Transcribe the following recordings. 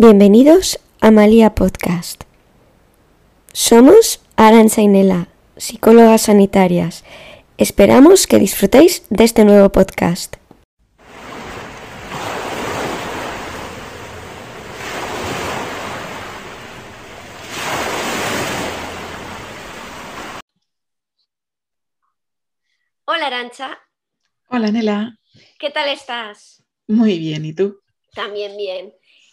Bienvenidos a Malia Podcast. Somos Aranza y Nela, psicólogas sanitarias. Esperamos que disfrutéis de este nuevo podcast. Hola Arancha, Hola, Nela. ¿qué tal estás? Muy bien, ¿y tú? También bien.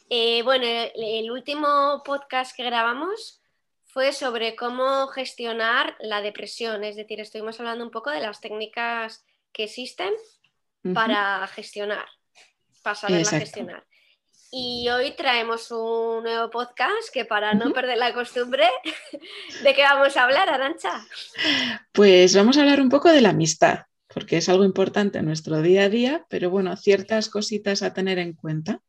Eh, bueno, el, último podcast que grabamos fue sobre cómo gestionar la depresión, es decir, estuvimos hablando un poco de las técnicas que existen para gestionar, para saberla gestionar. Y hoy traemos un nuevo podcast que para no perder la costumbre, ¿de qué vamos a hablar, Arancha? Pues vamos a hablar un poco de la amistad, porque es algo importante en nuestro día a día, pero bueno, ciertas cositas a tener en cuenta.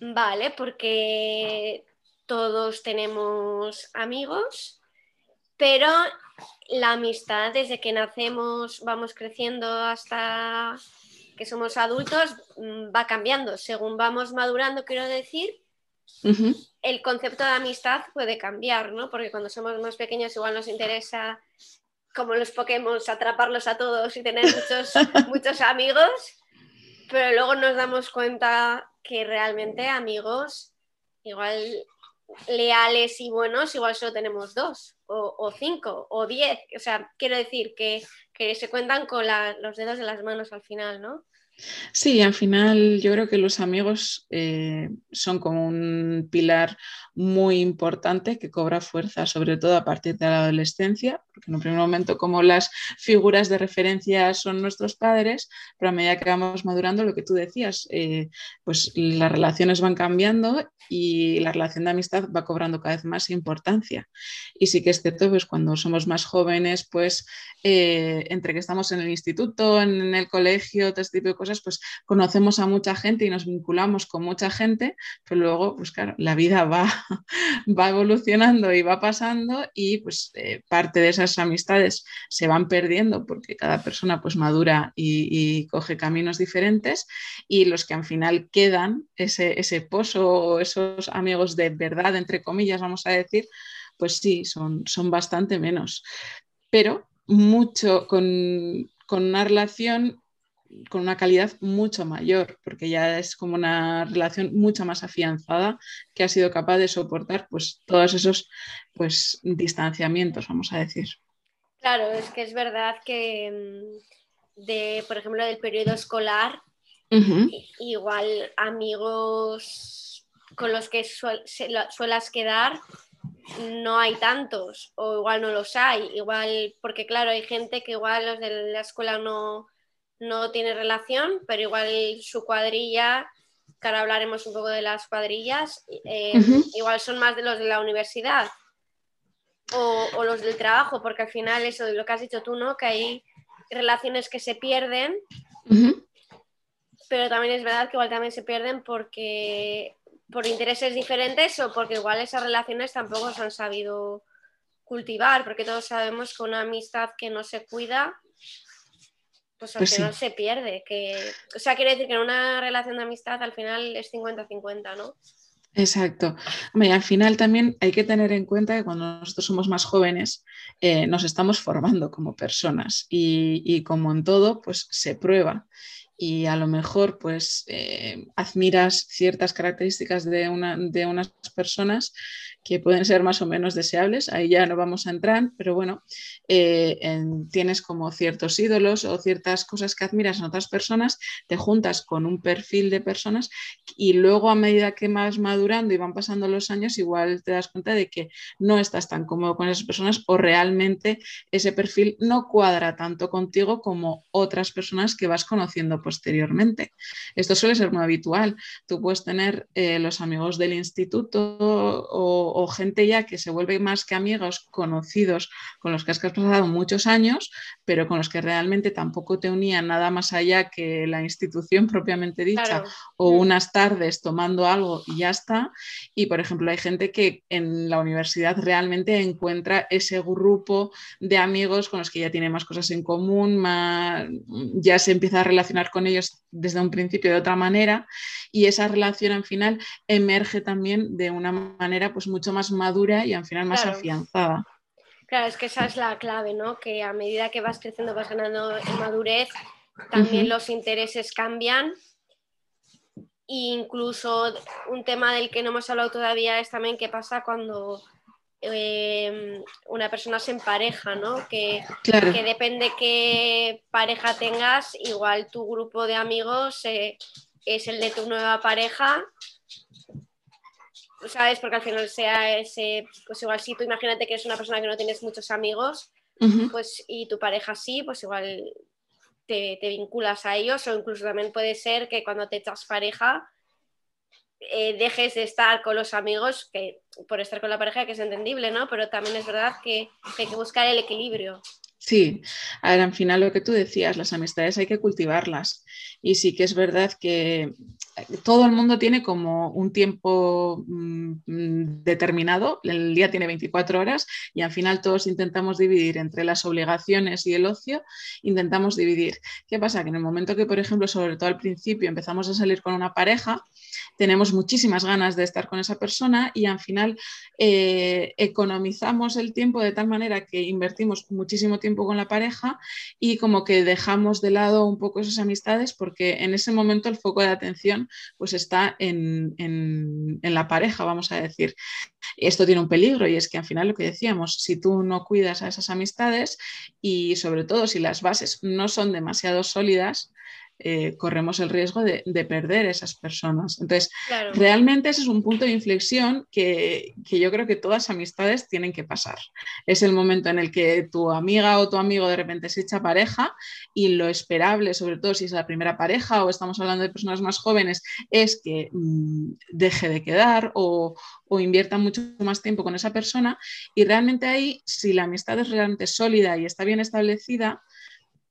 Vale, porque todos tenemos amigos, pero la amistad desde que nacemos, vamos creciendo hasta que somos adultos, mm, va cambiando. Según vamos madurando, quiero decir, el concepto de amistad puede cambiar, ¿no? Porque cuando somos más pequeños igual nos interesa, como los Pokémon, atraparlos a todos y tener muchos, muchos amigos, pero luego nos damos cuenta que realmente amigos, igual leales y buenos, igual solo tenemos dos, o, cinco, o diez. O sea, quiero decir que, que se cuentan con la- los dedos de las manos al final, ¿no? Sí, al final yo creo que los amigos eh, son como un pilar muy importante que cobra fuerza, sobre todo a partir de la adolescencia, porque en un primer momento como las figuras de referencia son nuestros padres, pero a medida que vamos madurando, lo que tú decías, eh, pues las relaciones van cambiando y la relación de amistad va cobrando cada vez más importancia. Y sí que es cierto, pues cuando somos más jóvenes, pues eh, entre que estamos en el instituto, en el colegio, todo este tipo de cosas, pues conocemos a mucha gente y nos vinculamos con mucha gente, pero luego, pues claro, la vida va, va evolucionando y va pasando y pues eh, parte de esas amistades se van perdiendo porque cada persona pues madura y, coge caminos diferentes y los que al final quedan, ese, ese pozo o esos amigos de verdad, entre comillas, vamos a decir, pues sí, son, son bastante menos. Pero mucho con, con una relación con una calidad mucho mayor, porque ya es como una relación mucho más afianzada que ha sido capaz de soportar pues todos esos pues distanciamientos, vamos a decir. Claro, es que es verdad que mm, de, por ejemplo, del periodo escolar, igual amigos con los que suel- se- lo- suelas quedar, no hay tantos, o igual no los hay, igual, porque claro, hay gente que igual los de la escuela no, no tiene relación, pero igual su cuadrilla, que ahora hablaremos un poco de las cuadrillas, eh, igual son más de los de la universidad o, o los del trabajo, porque al final eso de lo que has dicho tú, ¿no? Que hay relaciones que se pierden, pero también es verdad que igual también se pierden porque por intereses diferentes o porque igual esas relaciones tampoco se han sabido cultivar, porque todos sabemos que una amistad que no se cuida, pues al Pues final sí. se pierde. Que, o sea, quiere decir que en una relación de amistad al final es 50-50, ¿no? Exacto. Hombre, al final también hay que tener en cuenta que cuando nosotros somos más jóvenes eh, nos estamos formando como personas y, y como en todo, pues se prueba. Y a lo mejor pues eh, admiras ciertas características de, una, de unas personas que pueden ser más o menos deseables, ahí ya no vamos a entrar, pero bueno, eh, en- tienes como ciertos ídolos o ciertas cosas que admiras en otras personas, te juntas con un perfil de personas y luego a medida que vas madurando y van pasando los años, igual te das cuenta de que no estás tan cómodo con esas personas o realmente ese perfil no cuadra tanto contigo como otras personas que vas conociendo posteriormente. Esto suele ser muy habitual. Tú puedes tener eh, los amigos del instituto o, o gente ya que se vuelve más que amigos conocidos con los que has pasado muchos años, pero con los que realmente tampoco te unía nada más allá que la institución propiamente dicha Claro. o Mm. unas tardes tomando algo y ya está. Y por ejemplo, hay gente que en la universidad realmente encuentra ese grupo de amigos con los que ya tiene más cosas en común, más, ya se empieza a relacionar con ellos desde un principio de otra manera y esa relación al final emerge también de una manera pues mucho más madura y al final más afianzada. Claro, es que esa es la clave, ¿no? Que a medida que vas creciendo, vas ganando en madurez, también los intereses cambian. E incluso un tema del que no hemos hablado todavía es también qué pasa cuando em, una persona se empareja, ¿no? Que, que, depende qué pareja tengas, igual tu grupo de amigos eh, es el de tu nueva pareja ¿sabes? Porque al final sea ese, pues igual si tú imagínate que eres una persona que no tienes muchos amigos, pues y tu pareja sí, pues igual te, vinculas a ellos o incluso también puede ser que cuando te echas pareja eh, dejes de estar con los amigos, que por estar con la pareja que es entendible, ¿no? Pero también es verdad que hay que buscar el equilibrio. Sí, ahora al final lo que tú decías, las amistades hay que cultivarlas. Y sí que es verdad que todo el mundo tiene como un tiempo mm, determinado, el día tiene 24 horas y al final todos intentamos dividir entre las obligaciones y el ocio, intentamos dividir. ¿Qué pasa? Que en el momento que, por ejemplo, sobre todo al principio empezamos a salir con una pareja, tenemos muchísimas ganas de estar con esa persona y al final eh, economizamos el tiempo de tal manera que invertimos muchísimo tiempo con la pareja y como que dejamos de lado un poco esas amistades porque en ese momento el foco de atención pues está en, la pareja, vamos a decir. Esto tiene un peligro y es que al final lo que decíamos, si tú no cuidas a esas amistades y sobre todo si las bases no son demasiado sólidas, eh, corremos el riesgo de, perder esas personas. Entonces, realmente ese es un punto de inflexión que, yo creo que todas amistades tienen que pasar. Es el momento en el que tu amiga o tu amigo de repente se echa pareja y lo esperable, sobre todo si es la primera pareja o estamos hablando de personas más jóvenes, es que mm, deje de quedar o, o invierta mucho más tiempo con esa persona. Y realmente ahí, si la amistad es realmente sólida y está bien establecida,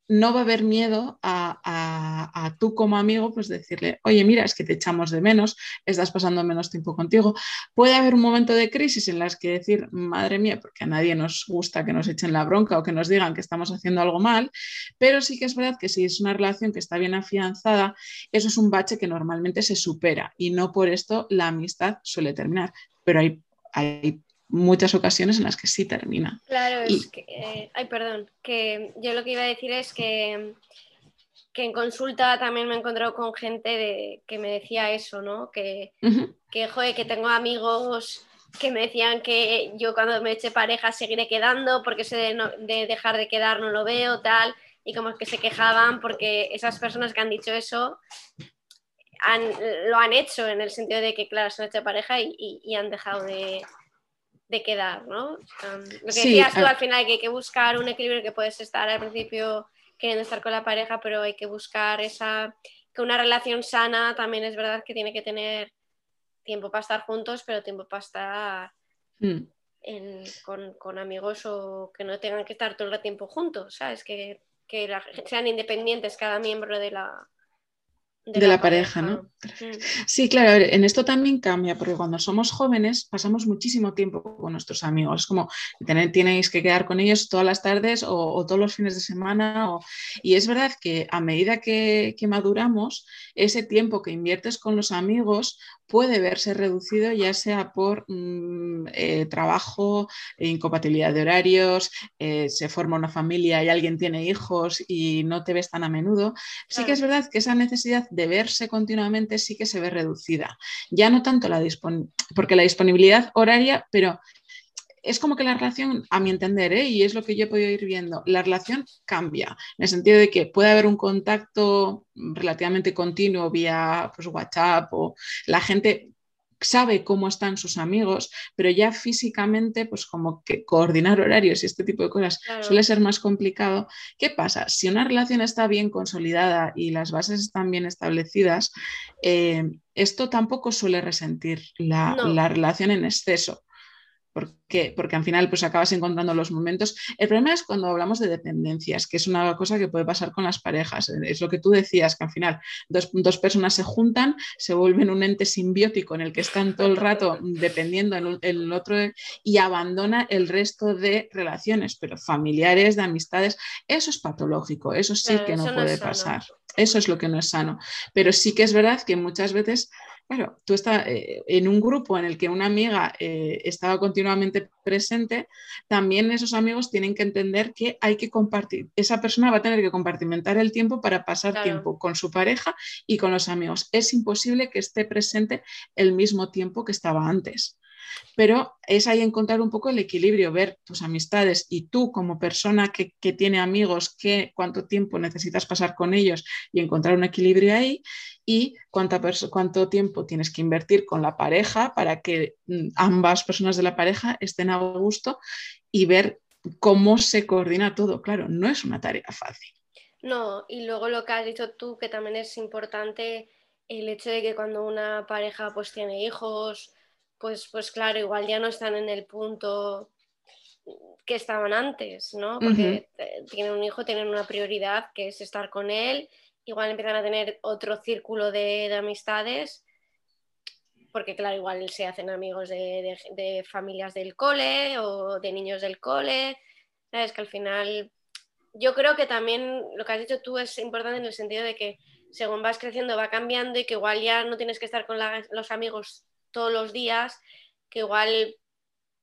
no va a haber miedo a, tú como amigo, pues decirle, oye, mira, es que te echamos de menos, estás pasando menos tiempo contigo. Puede haber un momento de crisis en las que decir, madre mía, porque a nadie nos gusta que nos echen la bronca o que nos digan que estamos haciendo algo mal, pero sí que es verdad que si es una relación que está bien afianzada, eso es un bache que normalmente se supera y no por esto la amistad suele terminar. Pero hay, hay muchas ocasiones en las que sí termina. Claro, es que, eh, ay, perdón, que yo lo que iba a decir es que, que en consulta también me he encontrado con gente de, que me decía eso, ¿no? Que, que, joder, que tengo amigos que me decían que yo cuando me eche pareja seguiré quedando porque sé de, de dejar de quedar no lo veo, tal, y como que se quejaban porque esas personas que han dicho eso han, lo han hecho en el sentido de que, claro, se han hecho pareja y, y han dejado de, de quedar, ¿no? lo que decías tú al final que hay que buscar un equilibrio que puedes estar al principio queriendo estar con la pareja, pero hay que buscar esa que una relación sana también es verdad que tiene que tener tiempo para estar juntos, pero tiempo para estar hmm. con, amigos o que no tengan que estar todo el tiempo juntos, ¿sabes? Que, que sean independientes cada miembro de la, de, la, pareja, ¿no? Mm. Sí, claro, en esto también cambia, porque cuando somos jóvenes pasamos muchísimo tiempo con nuestros amigos, es como tenéis que quedar con ellos todas las tardes o, todos los fines de semana, y es verdad que a medida que, maduramos, ese tiempo que inviertes con los amigos puede verse reducido ya sea por mm, eh, trabajo, incompatibilidad de horarios, eh, se forma una familia y alguien tiene hijos y no te ves tan a menudo. Sí que es verdad que esa necesidad de verse continuamente sí que se ve reducida. Ya no tanto la porque la disponibilidad horaria, pero es como que la relación, a mi entender, ¿eh? y es lo que yo he podido ir viendo, la relación cambia, en el sentido de que puede haber un contacto relativamente continuo vía pues, WhatsApp o la gente sabe cómo están sus amigos, pero ya físicamente, pues como que coordinar horarios y este tipo de cosas suele ser más complicado. ¿Qué pasa? Si una relación está bien consolidada y las bases están bien establecidas, eh, esto tampoco suele resentir la, relación en exceso porque, porque al final pues acabas encontrando los momentos. El problema es cuando hablamos de dependencias, que es una cosa que puede pasar con las parejas. Es lo que tú decías, que al final dos, dos personas se juntan, se vuelven un ente simbiótico en el que están todo el rato dependiendo en el otro y abandona el resto de relaciones, pero familiares, de amistades, eso es patológico, eso sí que no puede pasar. Eso es lo que no es sano. Pero sí que es verdad que muchas veces Claro, tú estás eh, en un grupo en el que una amiga eh, estaba continuamente presente, también esos amigos tienen que entender que hay que compartir, esa persona va a tener que compartimentar el tiempo para pasar tiempo con su pareja y con los amigos. Es imposible que esté presente el mismo tiempo que estaba antes. Pero es ahí encontrar un poco el equilibrio, ver tus amistades y tú como persona que, tiene amigos, que, cuánto tiempo necesitas pasar con ellos y encontrar un equilibrio ahí y cuánto tiempo tienes que invertir con la pareja para que mm, ambas personas de la pareja estén a gusto y ver cómo se coordina todo. Claro, no es una tarea fácil. No, y luego lo que has dicho tú, que también es importante el hecho de que cuando una pareja pues tiene hijos pues, pues claro, igual ya no están en el punto que estaban antes, ¿no? Porque tienen un hijo, tienen una prioridad que es estar con él, igual empiezan a tener otro círculo de, amistades, porque claro, igual se hacen amigos de, familias del cole o de niños del cole, ¿sabes? Que al final yo creo que también lo que has dicho tú es importante en el sentido de que según vas creciendo va cambiando y que igual ya no tienes que estar con los amigos todos los días, que igual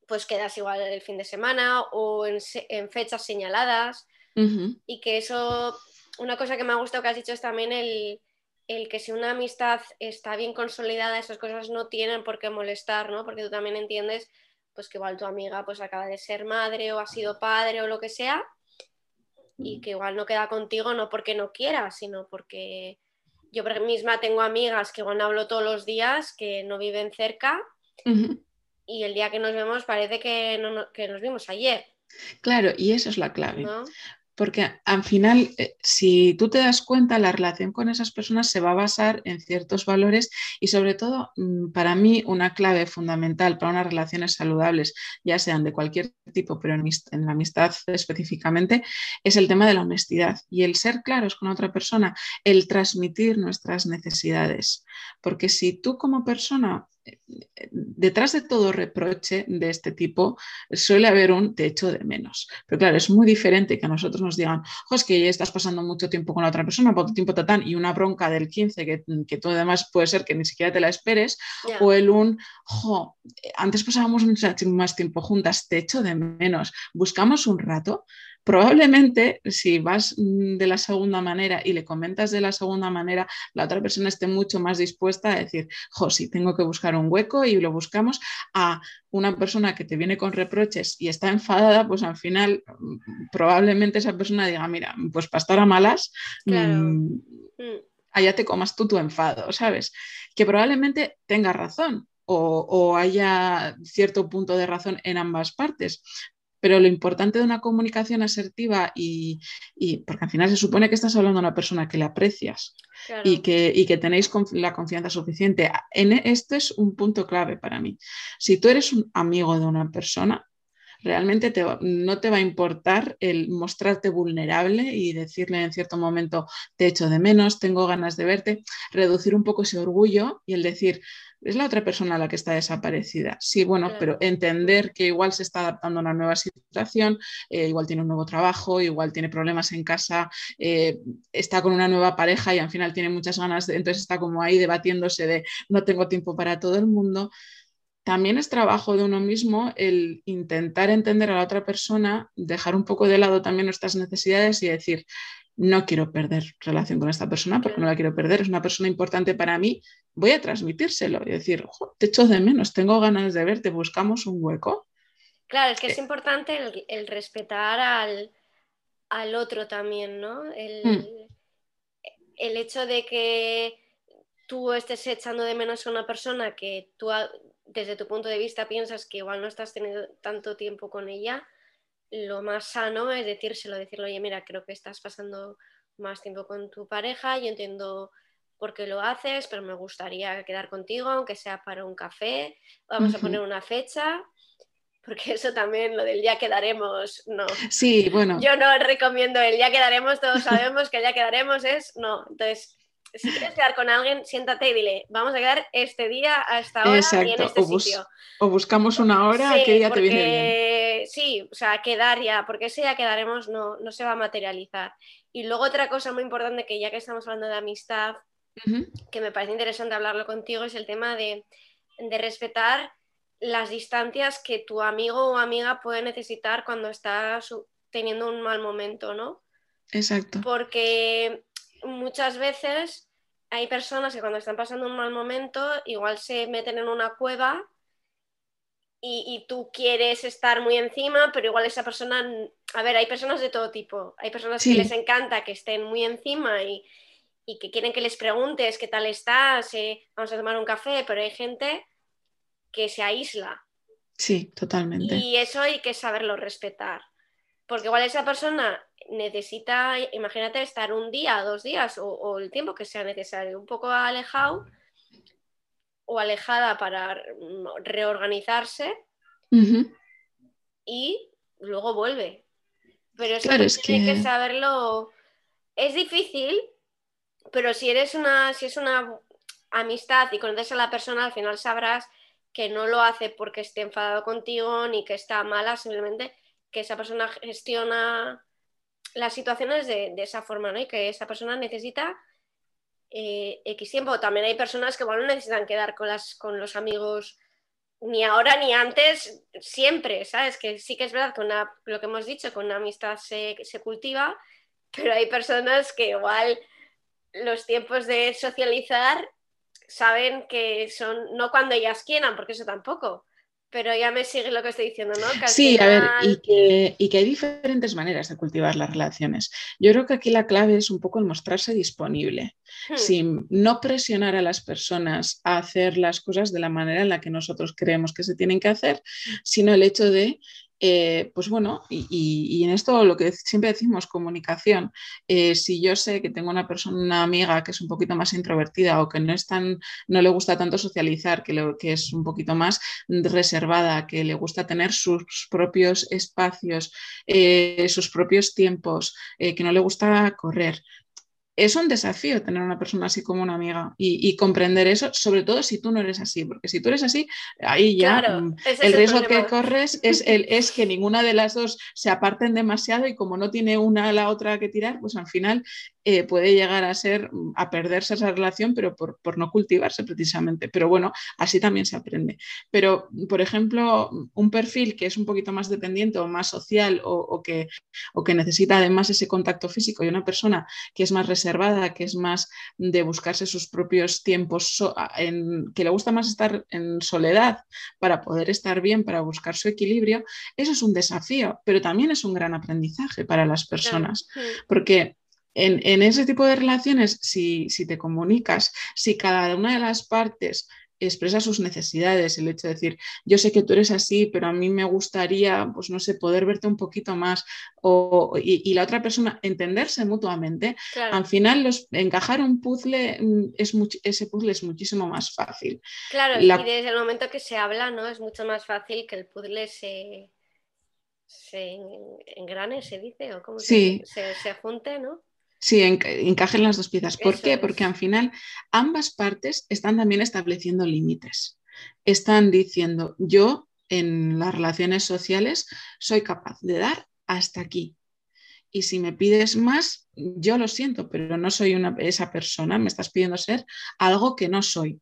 pues quedas igual el fin de semana o en, fechas señaladas y que eso, una cosa que me ha gustado que has dicho es también el, que si una amistad está bien consolidada, esas cosas no tienen por qué molestar, ¿no? Porque tú también entiendes pues que igual tu amiga pues acaba de ser madre o ha sido padre o lo que sea y que igual no queda contigo no porque no quiera, sino porque yo misma tengo amigas que igual no hablo todos los días, que no viven cerca y el día que nos vemos parece que, no, que nos vimos ayer. Claro, y eso es la clave. Porque al final, eh, si tú te das cuenta, la relación con esas personas se va a basar en ciertos valores y sobre todo, mm, para mí, una clave fundamental para unas relaciones saludables, ya sean de cualquier tipo, pero en, la amistad específicamente, es el tema de la honestidad y el ser claros con otra persona, el transmitir nuestras necesidades. Porque si tú como persona detrás de todo reproche de este tipo suele haber un techo de menos. Pero claro, es muy diferente que a nosotros nos digan, es que ya estás pasando mucho tiempo con la otra persona, por tiempo tatán, y una bronca del 15 que, que tú además puede ser que ni siquiera te la esperes, o el un, jo, antes pasábamos más tiempo juntas, techo de menos, buscamos un rato probablemente si vas mm, de la segunda manera y le comentas de la segunda manera, la otra persona esté mucho más dispuesta a decir, jo, sí, tengo que buscar un hueco y lo buscamos a una persona que te viene con reproches y está enfadada, pues al final mm, probablemente esa persona diga, mira, pues para estar a malas, mm, allá te comas tú tu enfado, ¿sabes? Que probablemente tenga razón, o, o, haya cierto punto de razón en ambas partes. Pero lo importante de una comunicación asertiva y, porque al final se supone que estás hablando a una persona que le aprecias y, que, que tenéis la confianza suficiente. En, este es un punto clave para mí. Si tú eres un amigo de una persona, realmente no te va a importar el mostrarte vulnerable y decirle en cierto momento te echo de menos, tengo ganas de verte, reducir un poco ese orgullo y el decir, es la otra persona la que está desaparecida. Sí, bueno, pero entender que igual se está adaptando a una nueva situación, eh, igual tiene un nuevo trabajo, igual tiene problemas en casa, eh, está con una nueva pareja y al final tiene muchas ganas, de, entonces está como ahí debatiéndose de no tengo tiempo para todo el mundo. También es trabajo de uno mismo el intentar entender a la otra persona, dejar un poco de lado también nuestras necesidades y decir, no quiero perder relación con esta persona porque no la quiero perder, es una persona importante para mí, voy a transmitírselo y decir, te echo de menos, tengo ganas de verte, buscamos un hueco. Claro, es que es eh. importante el, respetar al, otro también, ¿no? El, mm. el, hecho de que tú estés echando de menos a una persona que tú desde tu punto de vista piensas que igual no estás teniendo tanto tiempo con ella, lo más sano es decírselo, decirle, oye, mira, creo que estás pasando más tiempo con tu pareja, yo entiendo por qué lo haces, pero me gustaría quedar contigo, aunque sea para un café, vamos a poner una fecha, porque eso también, lo del ya quedaremos, no. Sí, bueno. Yo no recomiendo el ya quedaremos, todos sabemos que el ya quedaremos es no. Entonces, si quieres quedar con alguien, siéntate y dile, vamos a quedar este día a esta hora y en este o sitio. O buscamos una hora, ¿qué día te viene bien? Sí, o sea, quedar ya, porque ese ya quedaremos no, no se va a materializar. Y luego otra cosa muy importante que ya que estamos hablando de amistad, que me parece interesante hablarlo contigo, es el tema de, de respetar las distancias que tu amigo o amiga puede necesitar cuando está teniendo un mal momento, ¿no? Exacto. Porque muchas veces hay personas que cuando están pasando un mal momento igual se meten en una cueva y, tú quieres estar muy encima, pero igual esa persona, a ver, hay personas de todo tipo, hay personas que les encanta que estén muy encima y, que quieren que les preguntes qué tal estás, eh, vamos a tomar un café, pero hay gente que se aísla. Sí, totalmente. Y eso hay que saberlo respetar. Porque igual esa persona necesita, imagínate, estar un día, dos días o, el tiempo que sea necesario, un poco alejado o alejada para reorganizarse y luego vuelve. Pero eso es que... que saberlo. Es difícil, pero si eres una, si es una amistad y conoces a la persona, al final sabrás que no lo hace porque esté enfadado contigo ni que está mala, simplemente que esa persona gestiona las situaciones de, esa forma, ¿no? Y que esa persona necesita eh, X tiempo. También hay personas que bueno, no necesitan quedar con, las, con los amigos ni ahora ni antes, siempre, ¿sabes? Que sí que es verdad que lo que hemos dicho, con una amistad se, se cultiva, pero hay personas que igual los tiempos de socializar saben que son no cuando ellas quieran, porque eso tampoco. Pero ya me sigue lo que estoy diciendo, ¿no? sí, a ver, y que, y que, hay diferentes maneras de cultivar las relaciones. Yo creo que aquí la clave es un poco el mostrarse disponible, hmm. sin no presionar a las personas a hacer las cosas de la manera en la que nosotros creemos que se tienen que hacer, sino el hecho de eh, pues bueno, y, en esto lo que siempre decimos, comunicación. Eh, si yo sé que tengo una persona, una amiga que es un poquito más introvertida o que no es tan, no le gusta tanto socializar, que, es un poquito más reservada, que le gusta tener sus propios espacios, eh, sus propios tiempos, que no le gusta correr, es un desafío tener una persona así como una amiga y, comprender eso, sobre todo si tú no eres así, porque si tú eres así, ahí ya mm, el riesgo que corres es, el, es que ninguna de las dos se aparten demasiado y como no tiene una a la otra que tirar, pues al final eh, puede llegar a ser, mm, a perderse esa relación, pero por, no cultivarse precisamente. Pero bueno, así también se aprende. Pero, por ejemplo, un perfil que es un poquito más dependiente o más social o, que, o que necesita además ese contacto físico y una persona que es más reservada, que es más de buscarse sus propios tiempos, en, que le gusta más estar en soledad para poder estar bien, para buscar su equilibrio, eso es un desafío, pero también es un gran aprendizaje para las personas, porque en, ese tipo de relaciones, si, te comunicas, si cada una de las partes expresa sus necesidades, el hecho de decir, yo sé que tú eres así, pero a mí me gustaría, pues no sé, poder verte un poquito más, o, y, la otra persona entenderse mutuamente, al final los, encajar un puzzle, mm, es ese puzzle es muchísimo más fácil. Claro, y desde el momento que se habla, ¿no? Es mucho más fácil que el puzzle se, se engrane, se dice, o cómo se, se, se junte, ¿no? Sí, encajen las dos piezas. ¿Por qué? Porque al final ambas partes están también estableciendo límites. Están diciendo, yo en las relaciones sociales soy capaz de dar hasta aquí. Y si me pides más, yo lo siento, pero no soy una, esa persona, me estás pidiendo ser algo que no soy.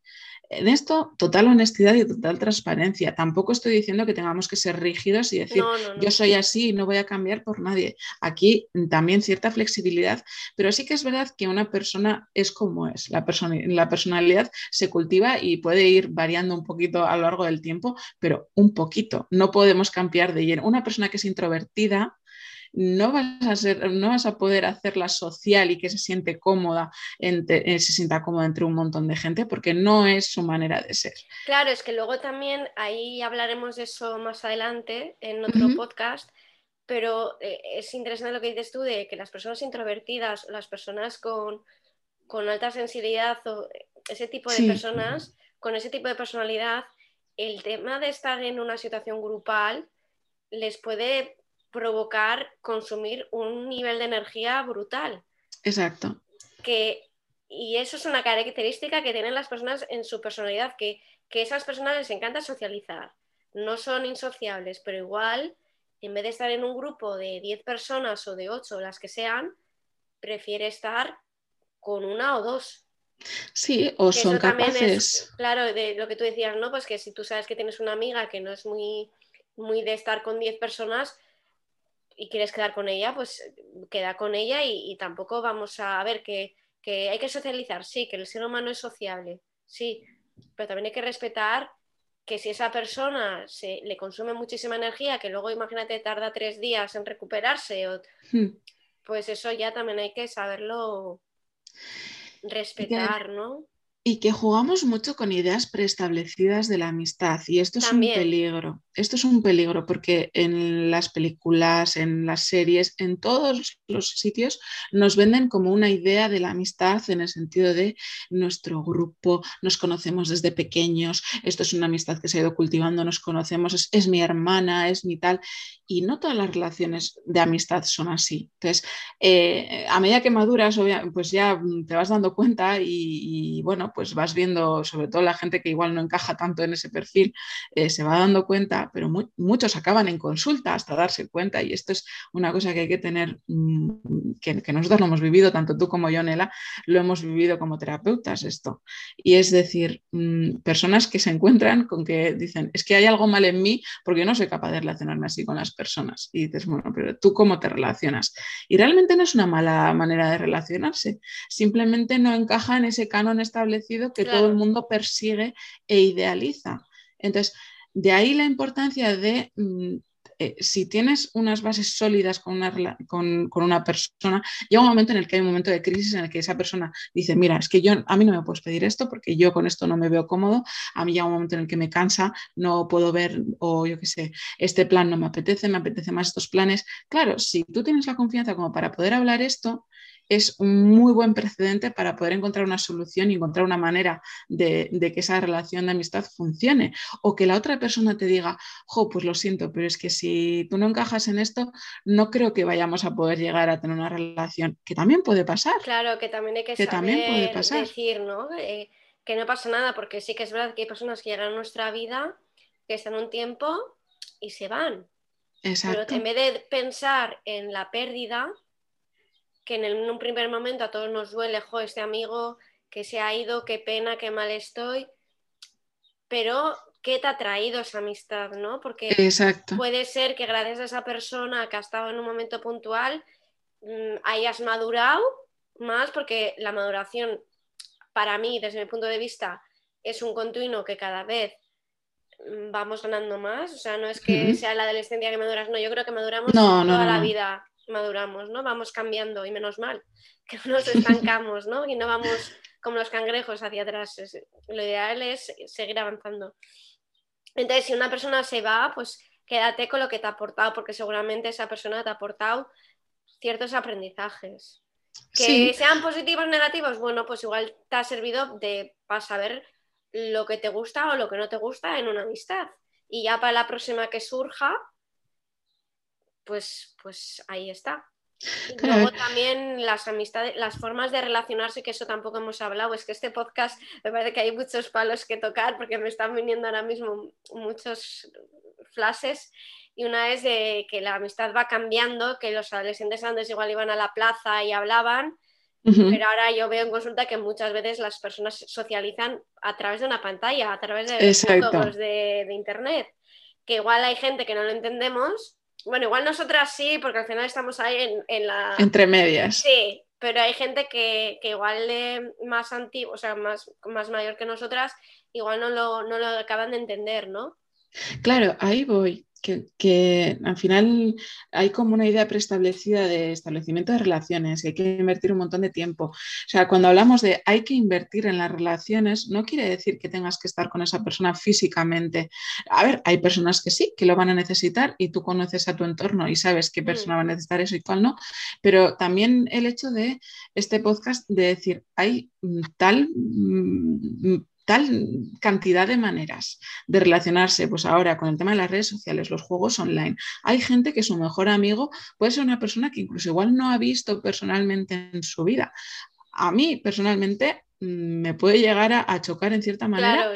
En esto, total honestidad y total transparencia. Tampoco estoy diciendo que tengamos que ser rígidos y decir, yo soy así y no voy a cambiar por nadie. Aquí también cierta flexibilidad, pero sí que es verdad que una persona es como es. La, la personalidad se cultiva y puede ir variando un poquito a lo largo del tiempo, pero un poquito. No podemos cambiar de lleno. Una persona que es introvertida no vas a ser, no vas a poder hacerla social y que se siente cómoda, eh, se sienta cómoda entre un montón de gente, porque no es su manera de ser. Claro, es que luego también ahí hablaremos de eso más adelante en otro podcast, pero eh, es interesante lo que dices tú de que las personas introvertidas, las personas con, alta sensibilidad o ese tipo de personas, con ese tipo de personalidad, el tema de estar en una situación grupal les puede provocar consumir un nivel de energía brutal. Exacto. Que, y eso es una característica que tienen las personas en su personalidad, que, que esas personas les encanta socializar. No son insociables, pero igual, en vez de estar en un grupo de 10 personas o de 8, las que sean, prefiere estar con una o dos. Sí, o son capaces. claro, de lo que tú decías, ¿no? Pues que si tú sabes que tienes una amiga que no es muy, muy de estar con 10 personas y quieres quedar con ella, pues queda con ella y, tampoco vamos a ver que, que, hay que socializar, sí, que el ser humano es sociable, sí, pero también hay que respetar que si esa persona se, le consume muchísima energía, que luego imagínate tarda tres días en recuperarse, o, hmm. pues eso ya también hay que saberlo respetar, ¿no? Y que jugamos mucho con ideas preestablecidas de la amistad y esto es un peligro. Esto es un peligro porque en las películas, en las series, en todos los sitios nos venden como una idea de la amistad en el sentido de nuestro grupo, nos conocemos desde pequeños, esto es una amistad que se ha ido cultivando, nos conocemos, es, mi hermana, es mi tal. Y no todas las relaciones de amistad son así. Entonces, eh, a medida que maduras, pues ya te vas dando cuenta y bueno, pues vas viendo, sobre todo la gente que igual no encaja tanto en ese perfil, eh, se va dando cuenta, pero muchos acaban en consulta hasta darse cuenta y esto es una cosa que hay que tener, mm, que, nosotros lo hemos vivido, tanto tú como yo, Nela, lo hemos vivido como terapeutas esto. Y es decir, mm, personas que se encuentran con que dicen, es que hay algo mal en mí porque no soy capaz de relacionarme así con las personas. Y dices, bueno, pero tú cómo te relacionas. Y realmente no es una mala manera de relacionarse, simplemente no encaja en ese canon establecido que todo el mundo persigue e idealiza. Entonces, de ahí la importancia de, mm, eh, si tienes unas bases sólidas con una, con, una, persona, llega un momento en el que hay un momento de crisis en el que esa persona dice, mira, es que yo, a mí no me puedes pedir esto porque yo con esto no me veo cómodo, a mí llega un momento en el que me cansa, no puedo ver, o yo qué sé, este plan no me apetece, me apetece más estos planes. Claro, si tú tienes la confianza como para poder hablar esto, es un muy buen precedente para poder encontrar una solución y encontrar una manera de, que esa relación de amistad funcione. O que la otra persona te diga, jo, pues lo siento, pero es que si tú no encajas en esto, no creo que vayamos a poder llegar a tener una relación, que también puede pasar. Claro, que también hay que, saber también puede pasar. decir, ¿no? Eh, que no pasa nada, porque sí que es verdad que hay personas que llegan a nuestra vida, que están un tiempo y se van. Exacto. Pero en vez de pensar en la pérdida, que en, un primer momento a todos nos duele, jo, este amigo que se ha ido, qué pena, qué mal estoy, pero ¿qué te ha traído esa amistad? ¿no? Porque puede ser que gracias a esa persona que ha estado en un momento puntual mm, hayas madurado más, porque la maduración para mí, desde mi punto de vista, es un continuo que cada vez mm, vamos ganando más, o sea, no es que sea la adolescencia que maduras, no, yo creo que maduramos toda la vida maduramos, ¿no? Vamos cambiando y menos mal, que no nos estancamos, ¿no? Y no vamos como los cangrejos hacia atrás. lo ideal es seguir avanzando. Entonces, si una persona se va, pues quédate con lo que te ha aportado, porque seguramente esa persona te ha aportado ciertos aprendizajes. Que sean positivos o negativos, bueno, pues igual te ha servido de, para saber lo que te gusta o lo que no te gusta en una amistad. Y ya para la próxima que surja, pues, pues ahí está. Y luego también las amistades, las formas de relacionarse, que eso tampoco hemos hablado, es que este podcast me parece que hay muchos palos que tocar porque me están viniendo ahora mismo muchos flashes y una es de que la amistad va cambiando, que los adolescentes antes igual iban a la plaza y hablaban, pero ahora yo veo en consulta que muchas veces las personas socializan a través de una pantalla, a través de juegos de, de internet, que igual hay gente que no lo entendemos bueno, igual nosotras sí, porque al final estamos ahí en, la... Entre medias. Sí, pero hay gente que, igual de más antiguo, o sea, más, más mayor que nosotras, igual no lo, no lo acaban de entender, ¿no? Claro, ahí voy que, al final hay como una idea preestablecida de establecimiento de relaciones y hay que invertir un montón de tiempo. O sea, cuando hablamos de hay que invertir en las relaciones, no quiere decir que tengas que estar con esa persona físicamente. A ver, hay personas que sí, que lo van a necesitar y tú conoces a tu entorno y sabes qué persona va a mm. necesitar eso y cuál no, pero también el hecho de este podcast de decir, hay tal mm, tal cantidad de maneras de relacionarse, pues ahora con el tema de las redes sociales, los juegos online. Hay gente que su mejor amigo puede ser una persona que incluso igual no ha visto personalmente en su vida. A mí personalmente mm, me puede llegar a, chocar en cierta manera,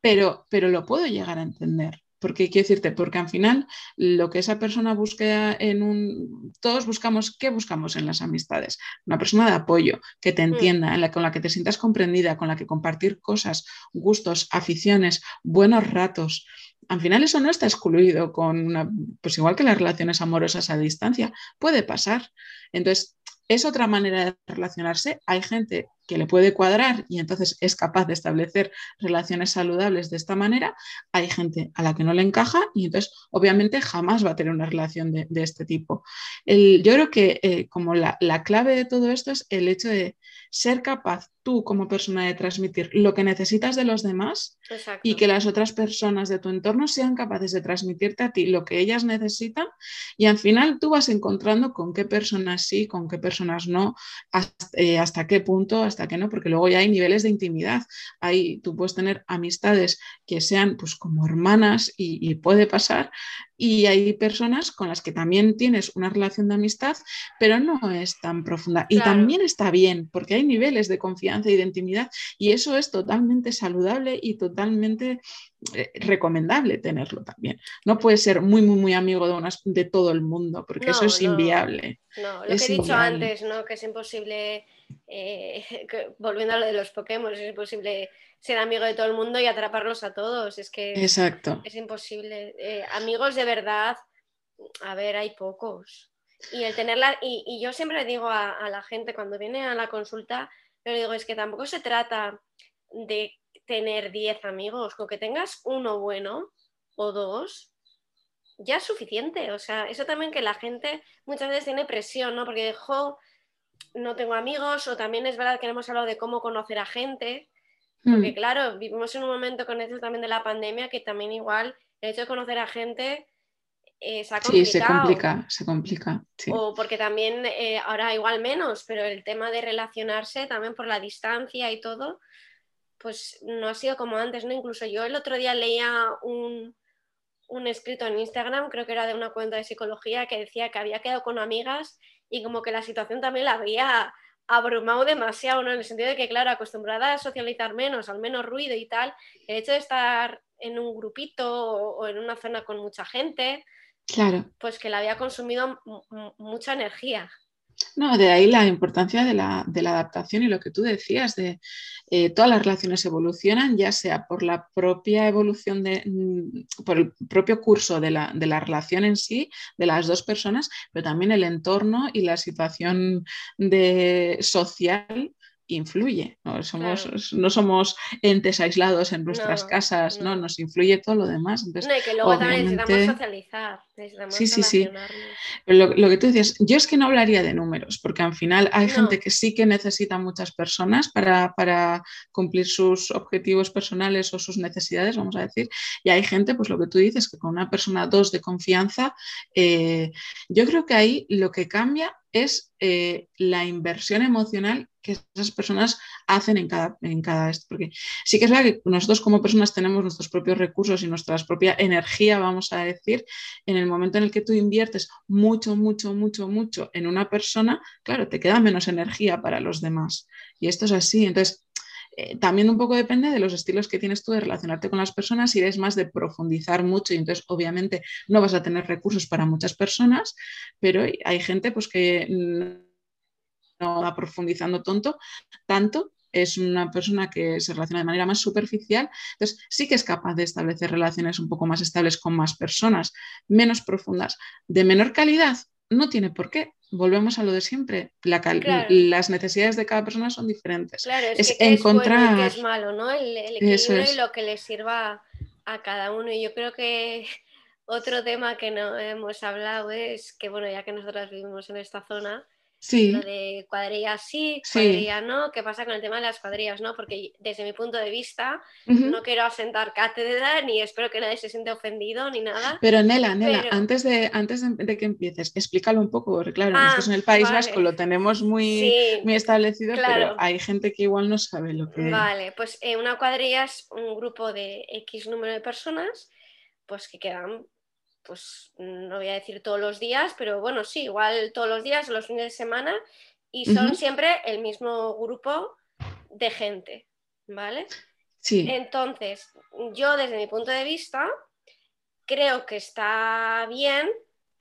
pero, pero lo puedo llegar a entender. Porque quiero decirte, porque al final lo que esa persona busca en un. Todos buscamos, ¿qué buscamos en las amistades? Una persona de apoyo, que te mm. entienda, en la, con la que te sientas comprendida, con la que compartir cosas, gustos, aficiones, buenos ratos. Al final eso no está excluido con una. Pues igual que las relaciones amorosas a distancia, puede pasar. Entonces, es otra manera de relacionarse. Hay gente que le puede cuadrar y entonces es capaz de establecer relaciones saludables de esta manera. Hay gente a la que no le encaja y entonces obviamente jamás va a tener una relación de, este tipo. yo creo que eh, como la, la clave de todo esto es el hecho de ser capaz tú como persona de transmitir lo que necesitas de los demás y que las otras personas de tu entorno sean capaces de transmitirte a ti lo que ellas necesitan y al final tú vas encontrando con qué personas sí, con qué personas no, eh, hasta, qué punto, hasta qué no, porque luego ya hay niveles de intimidad. Ahí tú puedes tener amistades que sean pues como hermanas y puede pasar, y hay personas con las que también tienes una relación de amistad, pero no es tan profunda. Y también está bien, porque hay niveles de confianza y de intimidad y eso es totalmente saludable y totalmente eh, recomendable tenerlo también. No puedes ser muy, muy, muy amigo de, de todo el mundo, porque eso es inviable. No, lo que he dicho antes, ¿no? que es imposible, eh, volviendo a lo de los Pokémon, es imposible ser amigo de todo el mundo y atraparlos a todos. Es que Exacto. es imposible. Eh, amigos de verdad, a ver, hay pocos. Y el tenerla, y, yo siempre digo a, la gente cuando viene a la consulta, le digo, es que tampoco se trata de tener 10 amigos, con que tengas uno bueno o dos, ya es suficiente. O sea, eso también que la gente muchas veces tiene presión, ¿no? Porque dejo, no tengo amigos, o también es verdad que hemos hablado de cómo conocer a gente, porque mm. claro, vivimos en un momento con esto también de la pandemia que también igual el hecho de conocer a gente eh, se ha complicado. Sí, se complica, se complica. O porque también eh, ahora igual menos, pero el tema de relacionarse también por la distancia y todo, pues no ha sido como antes, ¿no? Incluso yo el otro día leía un, un escrito en Instagram, creo que era de una cuenta de psicología, que decía que había quedado con amigas y como que la situación también la había abrumado demasiado, ¿no? En el sentido de que, claro, acostumbrada a socializar menos, al menos ruido y tal, el hecho de estar en un grupito o, en una zona con mucha gente, claro. pues que le había consumido mucha energía. No, de ahí la importancia de la, adaptación y lo que tú decías, de eh, todas las relaciones evolucionan, ya sea por la propia evolución, de, mm, por el propio curso de la, de la, relación en sí, de las dos personas, pero también el entorno y la situación de, social influye. No somos, no somos entes aislados en nuestras casas, no. Nos influye todo lo demás. no, y que luego también necesitamos socializar. sí, sí, sí. Lo, lo, que tú decías, yo es que no hablaría de números, porque al final hay gente que sí que necesita muchas personas para, para, cumplir sus objetivos personales o sus necesidades, vamos a decir, y hay gente, pues lo que tú dices, que con una persona dos de confianza, eh, yo creo que ahí lo que cambia es eh, la inversión emocional que esas personas hacen en cada, en cada esto. Porque sí que es verdad que nosotros como personas tenemos nuestros propios recursos y nuestra propia energía, vamos a decir, en el momento en el que tú inviertes mucho, mucho, mucho, mucho en una persona, claro, te queda menos energía para los demás. Y esto es así. Entonces, eh, también un poco depende de los estilos que tienes tú de relacionarte con las personas, si eres más de profundizar mucho y entonces obviamente no vas a tener recursos para muchas personas, pero hay gente pues que no va profundizando tonto, tanto es una persona que se relaciona de manera más superficial, entonces sí que es capaz de establecer relaciones un poco más estables con más personas, menos profundas, de menor calidad, no tiene por qué. Volvemos a lo de siempre. Las necesidades de cada persona son diferentes. es, encontrar. Es, malo, ¿no? El, equilibrio y lo que le sirva a cada uno. Y yo creo que otro tema que no hemos hablado es que, bueno, ya que nosotras vivimos en esta zona, Sí. Lo de cuadrilla sí, cuadrilla no. ¿Qué pasa con el tema de las cuadrillas, no? Porque desde mi punto de vista, no quiero asentar cátedra, ni espero que nadie se siente ofendido, ni nada. Pero Nela, Nela, antes, de, antes de, que empieces, explícalo un poco, porque claro, nosotros ah, en el País Vasco lo tenemos muy, muy establecido, pero hay gente que igual no sabe lo que Vale, pues eh, una cuadrilla es un grupo de X número de personas, pues que quedan pues no voy a decir todos los días, pero bueno, sí, igual todos los días, los fines de semana, y son siempre el mismo grupo de gente, ¿vale? Sí. Entonces, yo desde mi punto de vista, creo que está bien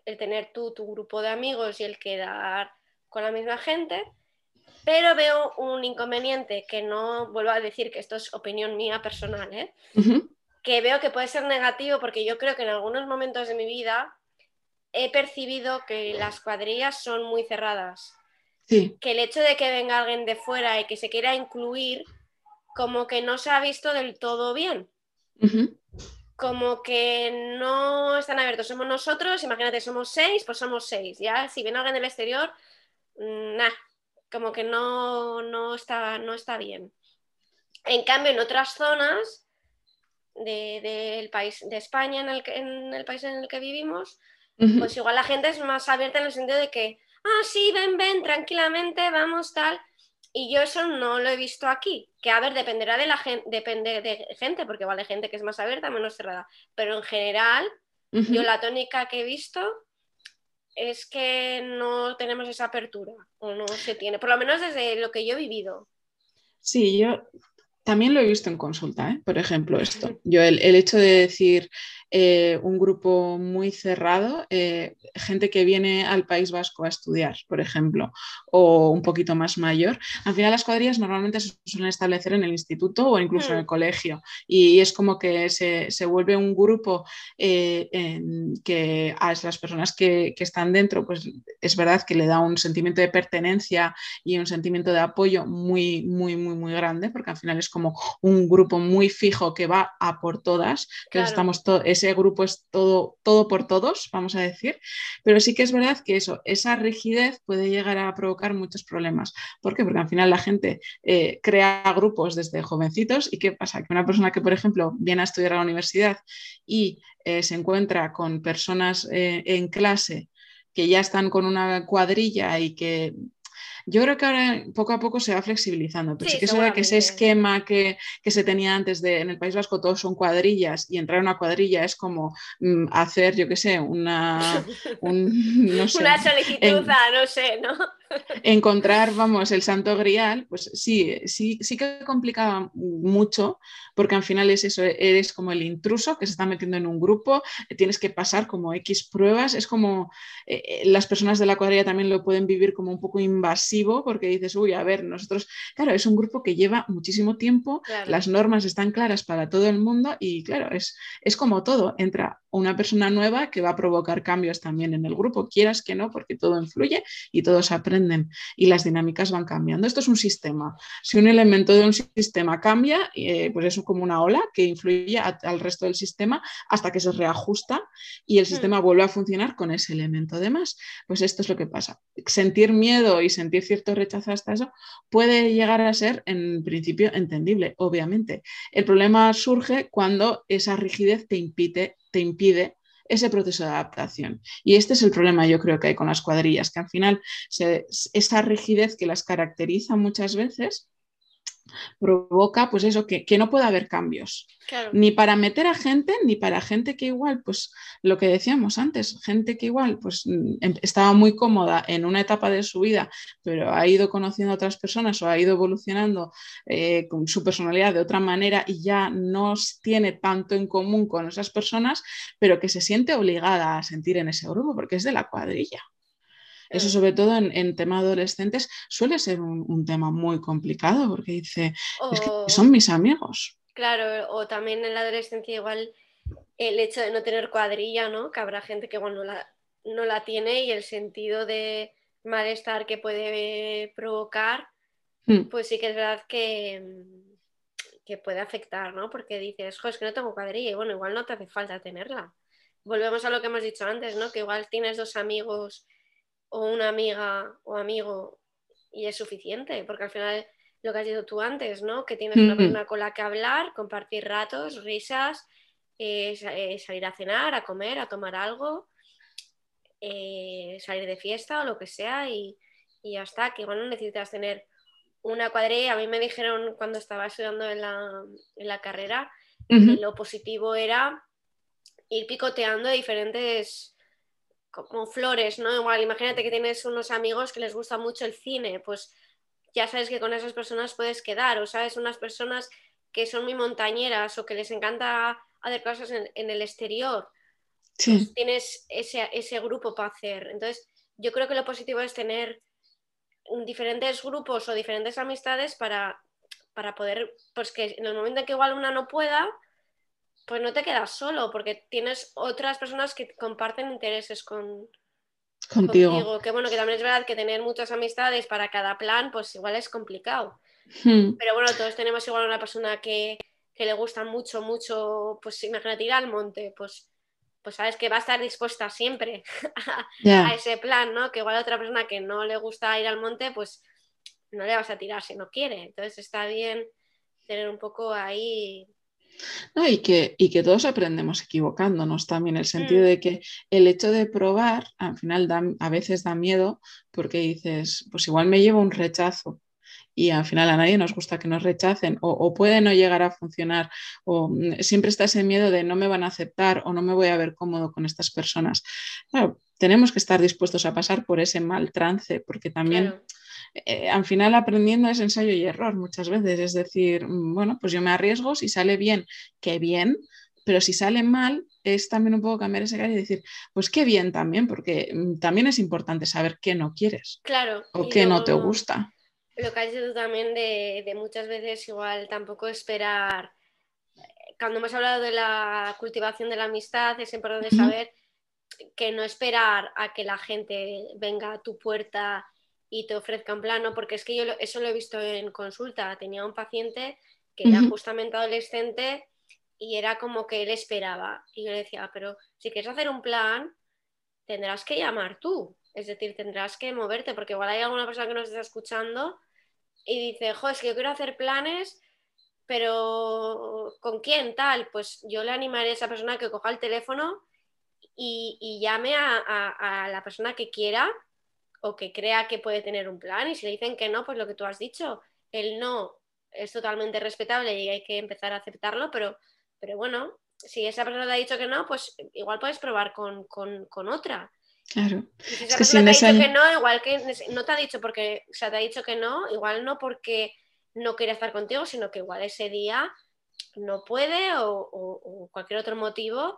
el tener tú tu grupo de amigos y el quedar con la misma gente, pero veo un inconveniente que no vuelvo a decir que esto es opinión mía personal, ¿eh? Que veo que puede ser negativo porque yo creo que en algunos momentos de mi vida he percibido que las cuadrillas son muy cerradas. Sí. Que el hecho de que venga alguien de fuera y que se quiera incluir, como que no se ha visto del todo bien. Como que no están abiertos. Somos nosotros, imagínate, somos seis, pues somos seis. Ya, si viene alguien del exterior, mm, nada, como que no, no, está, no está bien. En cambio, en otras zonas del país, de España, en el, en el país en el que vivimos, pues igual la gente es más abierta en el sentido de que, ah, sí, ven, ven, tranquilamente, vamos, tal. Y yo eso no lo he visto aquí. Que a ver, dependerá de la gente, depende de gente, porque vale gente que es más abierta, menos cerrada. Pero en general, yo la tónica que he visto es que no tenemos esa apertura, o no se tiene, por lo menos desde lo que yo he vivido. Sí, yo también lo he visto en consulta, ¿eh? por ejemplo, esto. Yo el, el hecho de decir, eh, un grupo muy cerrado, eh, gente que viene al País Vasco a estudiar, por ejemplo, o un poquito más mayor. Al final las cuadrillas normalmente se suelen establecer en el instituto o incluso en el hmm. colegio y, es como que se, vuelve un grupo eh, que a las personas que, que, están dentro, pues es verdad que le da un sentimiento de pertenencia y un sentimiento de apoyo muy, muy, muy, muy grande, porque al final es como un grupo muy fijo que va a por todas, que estamos todos ese grupo es todo, todo por todos, vamos a decir, pero sí que es verdad que eso, esa rigidez puede llegar a provocar muchos problemas. ¿Por qué? Porque al final la gente eh, crea grupos desde jovencitos y ¿qué pasa? Que una persona que, por ejemplo, viene a estudiar a la universidad y eh, se encuentra con personas eh, en clase que ya están con una cuadrilla y que yo creo que ahora poco a poco se va flexibilizando, pero sí, que es verdad que ese esquema que, se tenía antes de en el País Vasco todos son cuadrillas y entrar a una cuadrilla es como mm, hacer, yo qué sé, una, una solicitud, no sé, ¿no? Encontrar, vamos, el santo grial, pues sí, sí, sí que complicaba mucho, porque al final es eso, eres como el intruso que se está metiendo en un grupo, tienes que pasar como X pruebas, es como eh, eh, las personas de la cuadrilla también lo pueden vivir como un poco invasivo, porque dices, uy, a ver, nosotros, claro, es un grupo que lleva muchísimo tiempo, las normas están claras para todo el mundo y claro, es, es como todo, entra una persona nueva que va a provocar cambios también en el grupo, quieras que no, porque todo influye y todos aprenden y las dinámicas van cambiando. Esto es un sistema. Si un elemento de un sistema cambia, eh, pues eso es como una ola que influye al resto del sistema hasta que se reajusta y el hmm. sistema vuelve a funcionar con ese elemento de más. Pues esto es lo que pasa. Sentir miedo y sentir cierto rechazo hasta eso puede llegar a ser en principio entendible, obviamente. El problema surge cuando esa rigidez te impide te impide ese proceso de adaptación. Y este es el problema, yo creo que hay con las cuadrillas, que al final esa rigidez que las caracteriza muchas veces provoca pues eso, que, no puede haber cambios. Ni para meter a gente, ni para gente que igual, pues lo que decíamos antes, gente que igual pues mm, em, estaba muy cómoda en una etapa de su vida, pero ha ido conociendo a otras personas o ha ido evolucionando eh, con su personalidad de otra manera y ya no tiene tanto en común con esas personas, pero que se siente obligada a sentir en ese grupo porque es de la cuadrilla. Eso sobre todo en, en tema adolescentes suele ser un, tema muy complicado porque dice, es que son mis amigos. Claro, o también en la adolescencia igual el hecho de no tener cuadrilla, ¿no? Que habrá gente que igual no la, no la tiene y el sentido de malestar que puede provocar, hmm. pues sí que es verdad que, que puede afectar, ¿no? Porque dices, jo, es que no tengo cuadrilla y bueno, igual no te hace falta tenerla. Volvemos a lo que hemos dicho antes, ¿no? Que igual tienes dos amigos o una amiga o amigo y es suficiente, porque al final lo que has dicho tú antes, ¿no? Que tienes una persona con la que hablar, compartir ratos, risas, eh, eh, salir a cenar, a comer, a tomar algo, eh, salir de fiesta o lo que sea y, y ya está, que igual no necesitas tener una cuadrilla. A mí me dijeron cuando estaba estudiando en la, carrera que lo positivo era ir picoteando diferentes como flores, ¿no? Igual, imagínate que tienes unos amigos que les gusta mucho el cine, pues ya sabes que con esas personas puedes quedar, o sabes, unas personas que son muy montañeras o que les encanta hacer cosas en, el exterior, pues tienes ese, ese grupo para hacer. Entonces, yo creo que lo positivo es tener diferentes grupos o diferentes amistades para, para poder, pues que en el momento en que igual una no pueda, pues no te quedas solo, porque tienes otras personas que comparten intereses con, contigo. Que bueno, que también es verdad que tener muchas amistades para cada plan, pues igual es complicado. Hmm. Pero bueno, todos tenemos igual una persona que, que, le gusta mucho, mucho, pues imagínate ir al monte, pues, pues sabes que va a estar dispuesta siempre a, ese plan, ¿no? Que igual a otra persona que no le gusta ir al monte, pues no le vas a tirar si no quiere. Entonces está bien tener un poco ahí no, y, que, y que todos aprendemos equivocándonos también, el sentido mm. de que el hecho de probar al final a veces da miedo porque dices, pues igual me llevo un rechazo y al final a nadie nos gusta que nos rechacen o, puede no llegar a funcionar o mm, siempre está ese miedo de no me van a aceptar o no me voy a ver cómodo con estas personas. Claro, tenemos que estar dispuestos a pasar por ese mal trance porque también... Eh, al final aprendiendo es ensayo y error muchas veces. Es decir, mm, bueno, pues yo me arriesgo, si sale bien, qué bien, pero si sale mal, es también un poco cambiar ese cara y decir, pues qué bien también, porque mm, también es importante saber qué no quieres. Claro. O qué no te gusta. Lo que has dicho también de, de muchas veces igual tampoco esperar. Cuando hemos hablado de la cultivación de la amistad, es importante saber que no esperar a que la gente venga a tu puerta y te ofrezcan plano, porque es que yo eso lo he visto en consulta. Tenía un paciente que era justamente adolescente y era como que él esperaba. Y yo le decía, pero si quieres hacer un plan, tendrás que llamar tú. Es decir, tendrás que moverte, porque igual hay alguna persona que nos está escuchando y dice, jo, es que yo quiero hacer planes, pero ¿con quién tal? Pues yo le animaré a esa persona que coja el teléfono y, llame a la persona que quiera o que crea que puede tener un plan y si le dicen que no, pues lo que tú has dicho, el no es totalmente respetable y hay que empezar a aceptarlo, pero, pero bueno, si esa persona te ha dicho que no, pues igual puedes probar con, otra. Claro. si esa persona te ha dicho que no, igual que no te ha dicho porque, o sea, te ha dicho que no, igual no porque no quiere estar contigo, sino que igual ese día no puede o, cualquier otro motivo,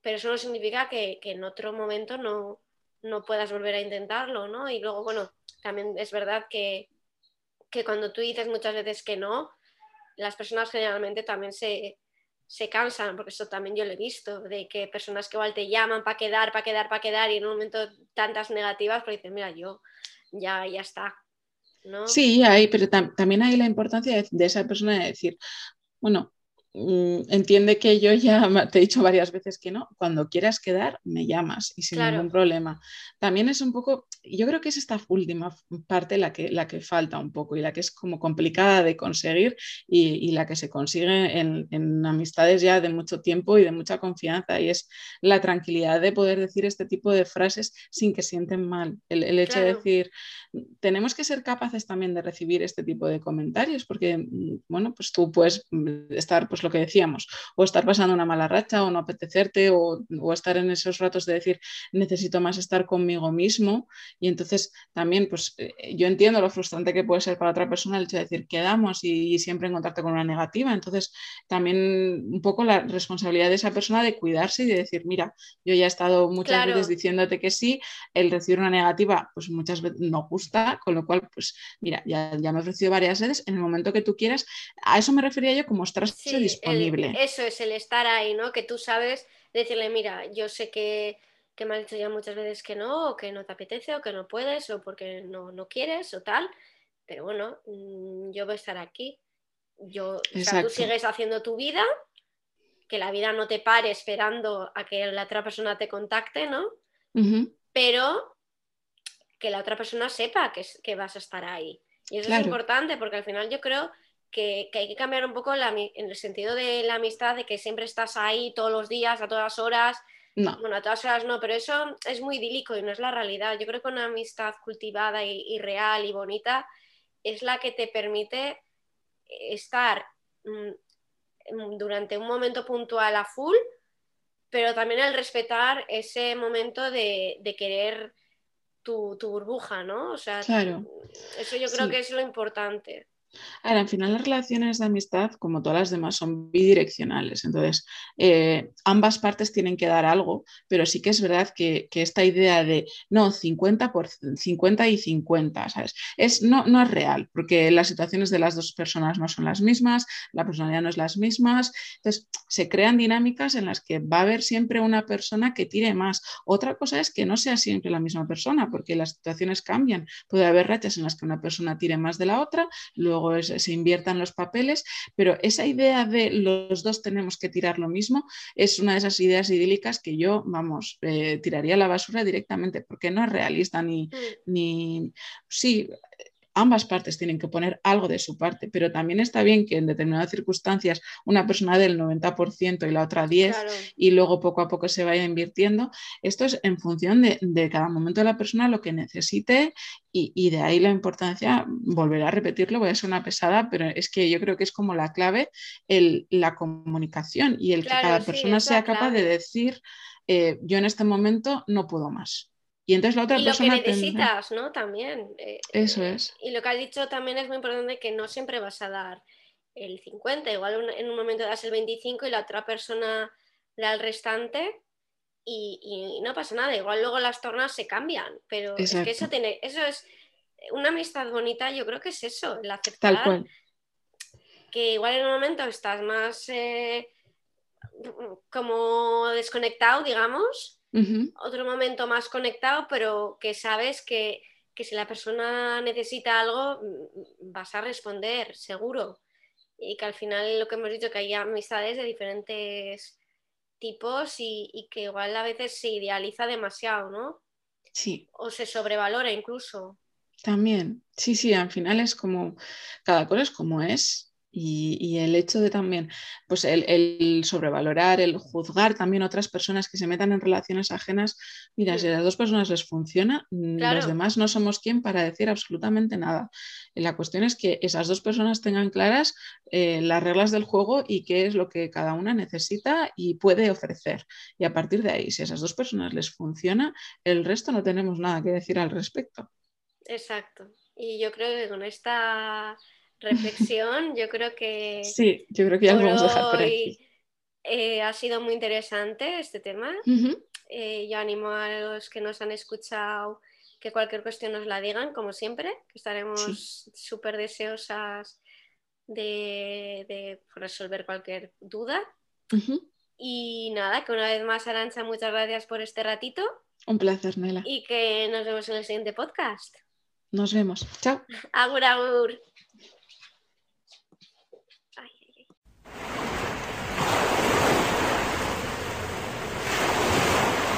pero eso no significa que en otro momento no, no puedas volver a intentarlo, ¿no? Y luego, bueno, también es verdad que, cuando tú dices muchas veces que no, las personas generalmente también se, cansan, porque eso también yo lo he visto, de que personas que igual te llaman para quedar, para quedar, para quedar, y en un momento tantas negativas, pues dices, mira, yo ya, ya está. ¿no? Sí, hay, pero también hay la importancia de, esa persona de decir, bueno, entiende que yo ya te he dicho varias veces que no. Cuando quieras quedar, me llamas y sin ningún problema. También es un poco, yo creo que es esta última parte la que, la que falta un poco y la que es como complicada de conseguir y, la que se consigue en, amistades ya de mucho tiempo y de mucha confianza y es la tranquilidad de poder decir este tipo de frases sin que sienten mal. El, hecho de decir, tenemos que ser capaces también de recibir este tipo de comentarios porque, mm, bueno, pues tú puedes mm, estar pues lo que decíamos, o estar pasando una mala racha o no apetecerte o, estar en esos ratos de decir necesito más estar conmigo mismo. Y entonces también pues eh, yo entiendo lo frustrante que puede ser para otra persona el hecho de decir quedamos y, y siempre encontrarte con una negativa, entonces también un poco la responsabilidad de esa persona de cuidarse y de decir mira, yo ya he estado muchas veces diciéndote que sí, el recibir una negativa pues muchas veces no gusta, con lo cual pues mira, ya, ya me he ofrecido varias veces, en el momento que tú quieras, a eso me refería yo como estar disponible. eso es el estar ahí, ¿no? Que tú sabes decirle, mira, yo sé que, que me has dicho ya muchas veces que no, o que no te apetece, o que no puedes, o porque no, no quieres, o tal, pero bueno, mm, yo voy a estar aquí. Yo, o sea, tú sigues haciendo tu vida, que la vida no te pare esperando a que la otra persona te contacte, ¿no? Pero que la otra persona sepa que, que vas a estar ahí. Y eso es importante porque al final yo creo que, hay que cambiar un poco en el sentido de la amistad, de que siempre estás ahí todos los días, a todas horas. No. Bueno, a todas horas no, pero eso es muy idílico y no es la realidad. Yo creo que una amistad cultivada y, real y bonita es la que te permite estar mm, durante un momento puntual a full, pero también el respetar ese momento de, querer tu, burbuja, ¿no? O sea, eso yo creo que es lo importante. Ahora, al final las relaciones de amistad, como todas las demás, son bidireccionales. Entonces, eh, ambas partes tienen que dar algo, pero sí que es verdad que, esta idea de no, 50, por, 50 y 50, ¿sabes? Es, no, no es real, porque las situaciones de las dos personas no son las mismas, la personalidad no es las mismas. Entonces, se crean dinámicas en las que va a haber siempre una persona que tire más. Otra cosa es que no sea siempre la misma persona, porque las situaciones cambian. Puede haber rachas en las que una persona tire más de la otra, luego se inviertan los papeles, pero esa idea de los dos tenemos que tirar lo mismo es una de esas ideas idílicas que yo, vamos, eh, tiraría a la basura directamente, porque no es realista ni, mm. ni sí, ambas partes tienen que poner algo de su parte, pero también está bien que en determinadas circunstancias una persona dé el 90% y la otra 10% y luego poco a poco se vaya invirtiendo. Esto es en función de, cada momento de la persona, lo que necesite y, de ahí la importancia, volver a repetirlo, voy a ser una pesada, pero es que yo creo que es como la clave el, la comunicación y el que cada persona sea capaz de decir, eh, yo en este momento no puedo más. Y entonces la otra y lo que necesitas, ¿no? También. Eh, Eso es. Y lo que has dicho también es muy importante que no siempre vas a dar el 50, igual en un momento das el 25 y la otra persona da el restante y, no pasa nada, igual luego las tornas se cambian, pero es que eso tiene, eso es una amistad bonita, yo creo que es eso, el aceptar Tal cual. que igual en un momento estás más eh, como desconectado, digamos, otro momento más conectado, pero que sabes que, si la persona necesita algo, mm, vas a responder, seguro. Y que al final lo que hemos dicho, que hay amistades de diferentes tipos y, que igual a veces se idealiza demasiado, ¿no? Sí. O se sobrevalora incluso. También, sí, sí, al final es como, cada cosa es como es y, el hecho de también, pues el, sobrevalorar, el juzgar también otras personas que se metan en relaciones ajenas, mira, si a las dos personas les funciona, mm, los demás no somos quien para decir absolutamente nada. La cuestión es que esas dos personas tengan claras eh, las reglas del juego y qué es lo que cada una necesita y puede ofrecer. Y a partir de ahí, si a esas dos personas les funciona, el resto no tenemos nada que decir al respecto. Exacto. Y yo creo que con esta reflexión. Yo creo que. Sí, yo creo que ya lo vamos a dejar por aquí. Eh, ha sido muy interesante este tema. Eh, yo animo a los que nos han escuchado que cualquier cuestión nos la digan, como siempre, que estaremos súper deseosas de, resolver cualquier duda. Y nada, que una vez más, Arancha, muchas gracias por este ratito. Un placer, Nela. Y que nos vemos en el siguiente podcast. Nos vemos. Chao. Agur, agur.